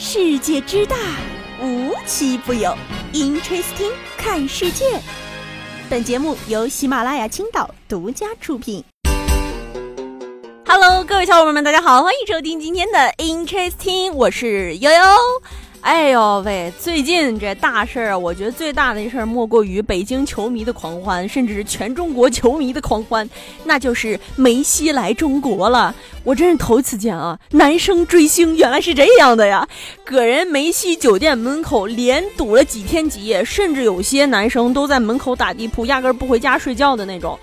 世界之大，无奇不有。Interesting，看世界。本节目由喜马拉雅青岛独家出品。Hello，各位小伙伴们，大家好，欢迎收听今天的 Interesting，我是悠悠。哎呦喂！最近这大事儿啊，我觉得最大的事儿莫过于北京球迷的狂欢，甚至是全中国球迷的狂欢，那就是梅西来中国了。我真是头一次见啊，男生追星原来是这样的呀！搁人梅西酒店门口连堵了几天几夜，甚至有些男生都在门口打地铺，压根儿不回家睡觉的那种。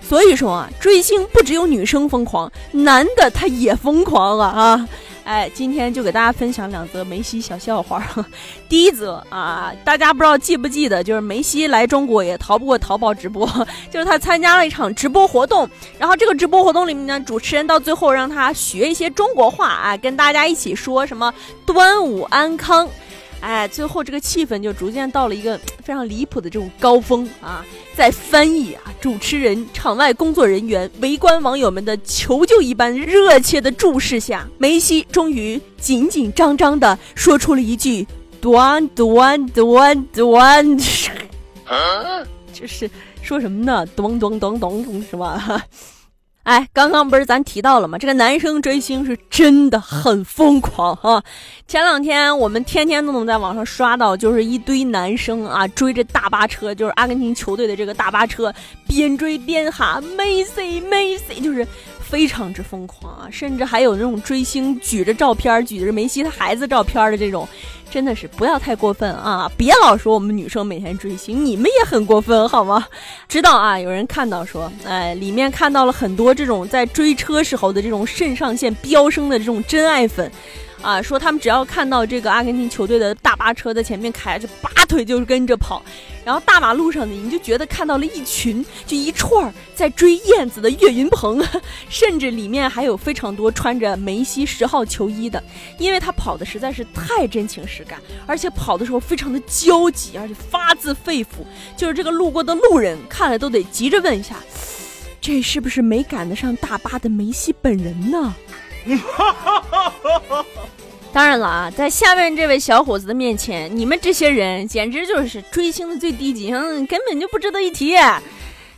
所以说啊，追星不只有女生疯狂，男的他也疯狂啊啊！哎，今天就给大家分享两则梅西小笑话。第一则啊，大家不知道记不记得，就是梅西来中国也逃不过淘宝直播，就是他参加了一场直播活动，然后这个直播活动里面呢，主持人到最后让他学一些中国话啊，跟大家一起说什么端午安康。哎，最后这个气氛就逐渐到了一个非常离谱的这种高峰啊！在翻译啊、主持人、场外工作人员、围观网友们的求救一般热切的注视下，梅西终于紧紧张张的说出了一句“端端端端”，这 是说什么呢？咚咚咚咚，是吧？哎，刚刚不是咱提到了吗？这个男生追星是真的很疯狂哈！前两天我们天天都能在网上刷到，就是一堆男生啊追着大巴车，就是阿根廷球队的这个大巴车，边追边喊梅西梅西，就是非常之疯狂啊！甚至还有那种追星举着照片，举着梅西他孩子照片的这种。真的是不要太过分啊！别老说我们女生每天追星，你们也很过分好吗？知道啊，有人看到说，哎，里面看到了很多这种在追车时候的这种肾上腺飙升的这种真爱粉。啊，说他们只要看到这个阿根廷球队的大巴车在前面开，就拔腿就跟着跑，然后大马路上呢，你就觉得看到了一群，就一串儿在追燕子的岳云鹏，甚至里面还有非常多穿着梅西十号球衣的，因为他跑的实在是太真情实感，而且跑的时候非常的焦急，而且发自肺腑，就是这个路过的路人看了都得急着问一下，这是不是没赶得上大巴的梅西本人呢？哈哈哈哈哈当然了啊，在下面这位小伙子的面前，你们这些人简直就是追星的最低级，根本就不值得一提。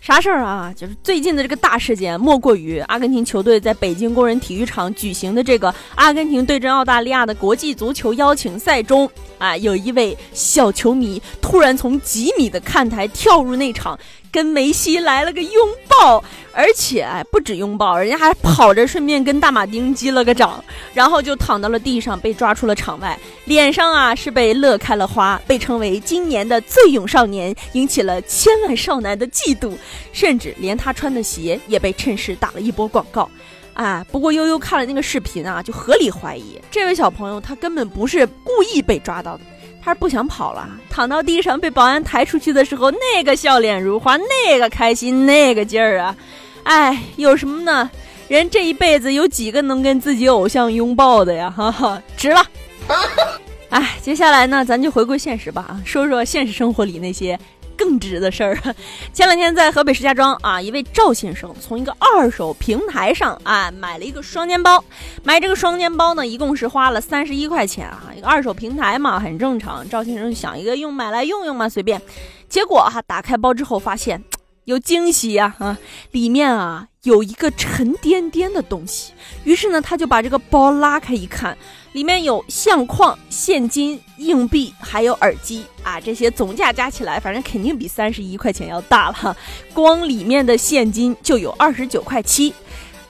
啥事儿啊？就是最近的这个大事件，莫过于阿根廷球队在北京工人体育场举行的这个阿根廷对阵澳大利亚的国际足球邀请赛中，啊，有一位小球迷突然从几米的看台跳入内场。跟梅西来了个拥抱，而且不止拥抱，人家还跑着顺便跟大马丁击了个掌，然后就躺到了地上，被抓出了场外，脸上啊是被乐开了花，被称为今年的最勇少年，引起了千万少男的嫉妒，甚至连他穿的鞋也被趁势打了一波广告。哎，不过悠悠看了那个视频啊，就合理怀疑这位小朋友他根本不是故意被抓到的。他是不想跑了，躺到地上被保安抬出去的时候，那个笑脸如花，那个开心，那个劲儿啊！哎，有什么呢？人这一辈子有几个能跟自己偶像拥抱的呀？哈哈，值了！哎，接下来呢，咱就回归现实吧，啊，说说现实生活里那些。更值的事儿，前两天在河北石家庄啊，一位赵先生从一个二手平台上啊买了一个双肩包，买这个双肩包呢，一共是花了三十一块钱啊，一个二手平台嘛，很正常。赵先生想一个用买来用用嘛，随便。结果哈，打开包之后发现有惊喜呀啊，里面啊有一个沉甸甸的东西，于是呢，他就把这个包拉开一看。里面有相框、现金、硬币，还有耳机啊，这些总价加起来，反正肯定比三十一块钱要大了。光里面的现金就有二十九块七，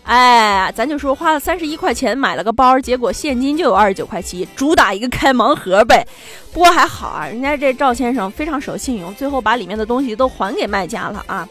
哎，咱就说花了三十一块钱买了个包，结果现金就有二十九块七，主打一个开盲盒呗。不过还好啊，人家这赵先生非常守信用，最后把里面的东西都还给卖家了啊。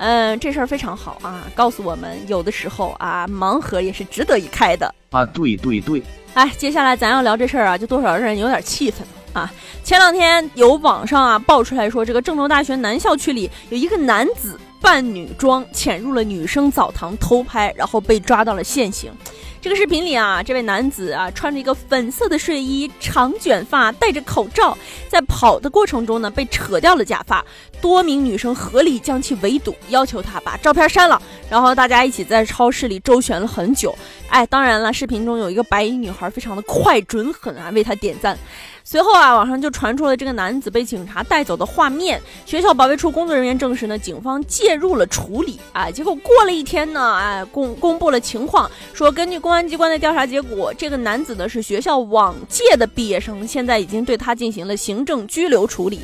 嗯，这事儿非常好啊，告诉我们有的时候啊，盲盒也是值得一开的啊。对对对。哎，接下来咱要聊这事儿啊，就多少让人有点气愤啊！前两天有网上啊爆出来说，这个郑州大学南校区里有一个男子扮女装潜入了女生澡堂偷拍，然后被抓到了现行。这个视频里啊，这位男子啊穿着一个粉色的睡衣，长卷发，戴着口罩，在跑的过程中呢被扯掉了假发，多名女生合力将其围堵，要求他把照片删了。然后大家一起在超市里周旋了很久。哎，当然了，视频中有一个白衣女孩，非常的快、准、狠啊，为他点赞。随后啊，网上就传出了这个男子被警察带走的画面。学校保卫处工作人员证实呢，警方介入了处理。啊，结果过了一天呢，哎，公公布了情况，说根据公安机关的调查结果，这个男子呢是学校往届的毕业生，现在已经对他进行了行政拘留处理。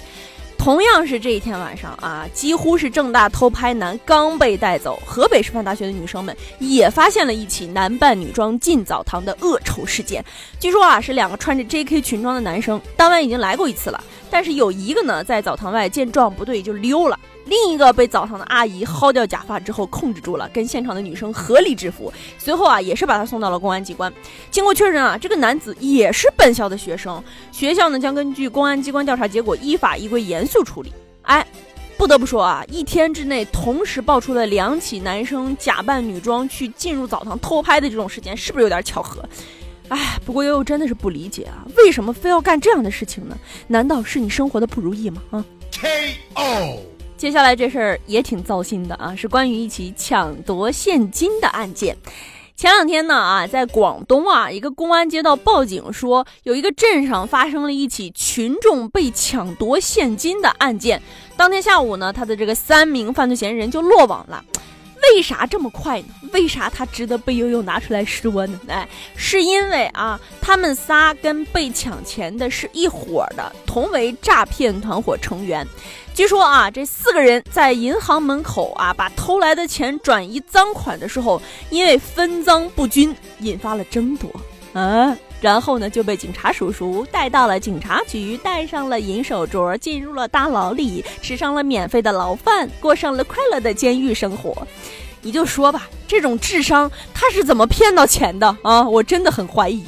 同样是这一天晚上啊，几乎是正大偷拍男刚被带走，河北师范大学的女生们也发现了一起男扮女装进澡堂的恶臭事件。据说啊，是两个穿着 JK 裙装的男生，当晚已经来过一次了，但是有一个呢在澡堂外见状不对就溜了。另一个被澡堂的阿姨薅掉假发之后控制住了，跟现场的女生合力制服。随后啊，也是把他送到了公安机关。经过确认啊，这个男子也是本校的学生。学校呢将根据公安机关调查结果，依法依规严肃处理。哎，不得不说啊，一天之内同时爆出了两起男生假扮女装去进入澡堂偷拍的这种事件，是不是有点巧合？哎，不过悠悠真的是不理解啊，为什么非要干这样的事情呢？难道是你生活的不如意吗？啊？K.O. 接下来这事儿也挺糟心的啊，是关于一起抢夺现金的案件。前两天呢啊，在广东啊，一个公安接到报警说，有一个镇上发生了一起群众被抢夺现金的案件。当天下午呢，他的这个三名犯罪嫌疑人就落网了。为啥这么快呢？为啥他值得被悠悠拿出来说呢？哎，是因为啊，他们仨跟被抢钱的是一伙的，同为诈骗团伙成员。据说啊，这四个人在银行门口啊，把偷来的钱转移赃款的时候，因为分赃不均，引发了争夺。啊。然后呢，就被警察叔叔带到了警察局，戴上了银手镯，进入了大牢里，吃上了免费的牢饭，过上了快乐的监狱生活。你就说吧，这种智商他是怎么骗到钱的啊？我真的很怀疑。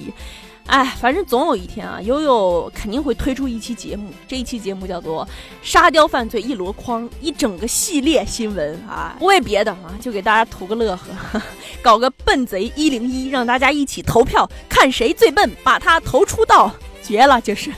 哎，反正总有一天啊，悠悠肯定会推出一期节目。这一期节目叫做《沙雕犯罪一箩筐》，一整个系列新闻啊，不为别的啊，就给大家图个乐呵，搞个笨贼一零一，让大家一起投票，看谁最笨，把他投出道，绝了，就是。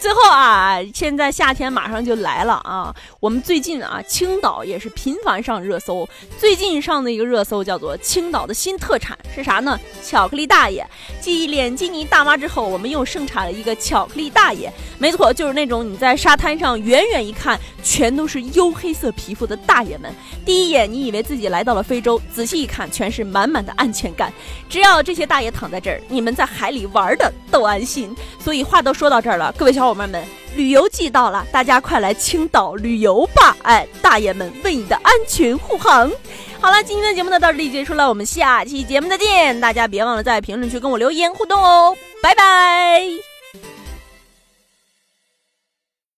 最后啊，现在夏天马上就来了啊！我们最近啊，青岛也是频繁上热搜。最近上的一个热搜叫做“青岛的新特产是啥呢？巧克力大爷。继脸基尼大妈之后，我们又盛产了一个巧克力大爷。没错，就是那种你在沙滩上远远一看，全都是黝黑色皮肤的大爷们。第一眼你以为自己来到了非洲，仔细一看，全是满满的安全感。只要这些大爷躺在这儿，你们在海里玩的都安心。所以话都说到这儿了，各位小伙。伙伴们，旅游季到了，大家快来青岛旅游吧！哎，大爷们为你的安全护航。好了，今天的节目呢到这里结束了，我们下期节目再见。大家别忘了在评论区跟我留言互动哦，拜拜。